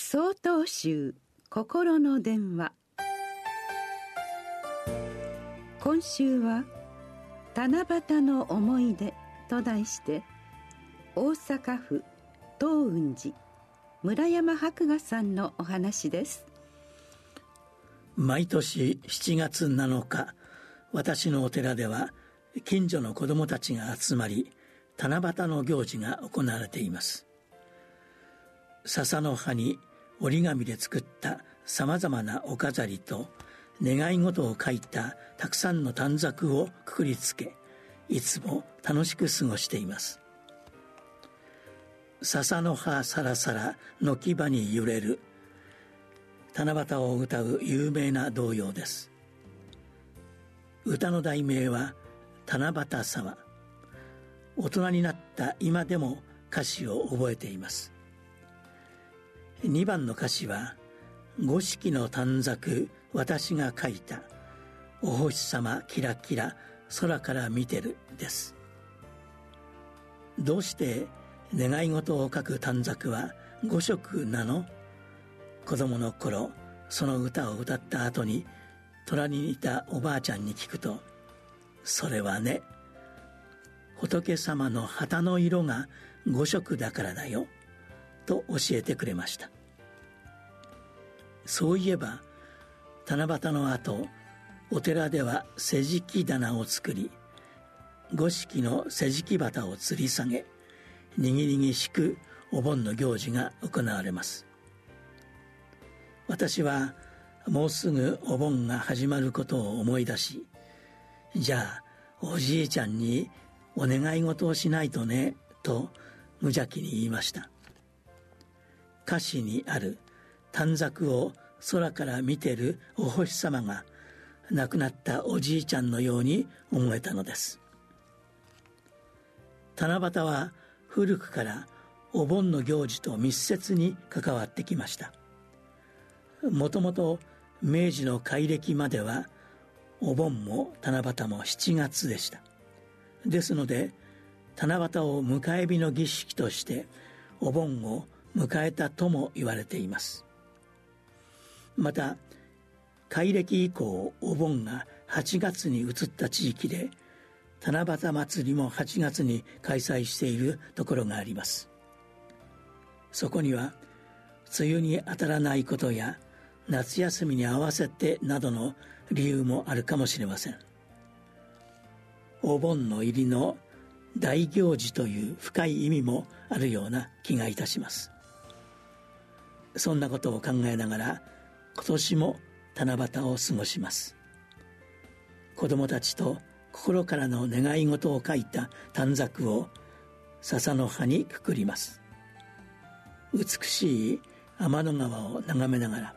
総統集心の電話。今週は「七夕の思い出」と題して大阪府東雲寺村山博雅さんのお話です。毎年7月7日私のお寺では近所の子供たちが集まり七夕の行事が行われています。笹の葉に折り紙で作ったさまざまなお飾りと願い事を書いたたくさんの短冊をくくりつけいつも楽しく過ごしています。笹の葉さらさら軒場に揺れる七夕を歌う有名な童謡です。歌の題名は「七夕様」大人になった今でも歌詞を覚えています。2番の歌詞は「五色の短冊私が書いた。お星様キラキラ空から見てる」です。どうして願い事を書く短冊は五色なの？子供の頃その歌を歌った後に虎にいたおばあちゃんに聞くと「それはね仏様の旗の色が五色だからだよ」と教えてくれました。そういえば七夕の後お寺では世辞棚を作り五色の世辞旗を吊り下げにぎにぎしくお盆の行事が行われます。私はもうすぐお盆が始まることを思い出しじゃあおじいちゃんにお願い事をしないとねと無邪気に言いました。歌詞にある短冊を空から見てるお星様が亡くなったおじいちゃんのように思えたのです。七夕は古くからお盆の行事と密接に関わってきました。もともと明治の改暦まではお盆も七夕も7月でした。ですので七夕を迎え火の儀式としてお盆を迎えたとも言われています。また改暦以降お盆が8月に移った地域で七夕祭りも8月に開催しているところがあります。そこには梅雨に当たらないことや夏休みに合わせてなどの理由もあるかもしれません。お盆の入りの大行事という深い意味もあるような気がいたします。そんなことを考えながら今年も七夕を過ごします。子供たちと心からの願い事を書いた短冊を笹の葉にくくります。美しい天の川を眺めながら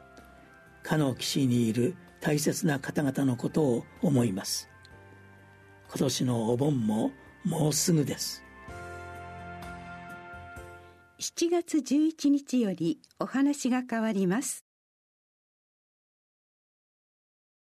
かの岸にいる大切な方々のことを思います。今年のお盆ももうすぐです。7月11日よりお話が変わります。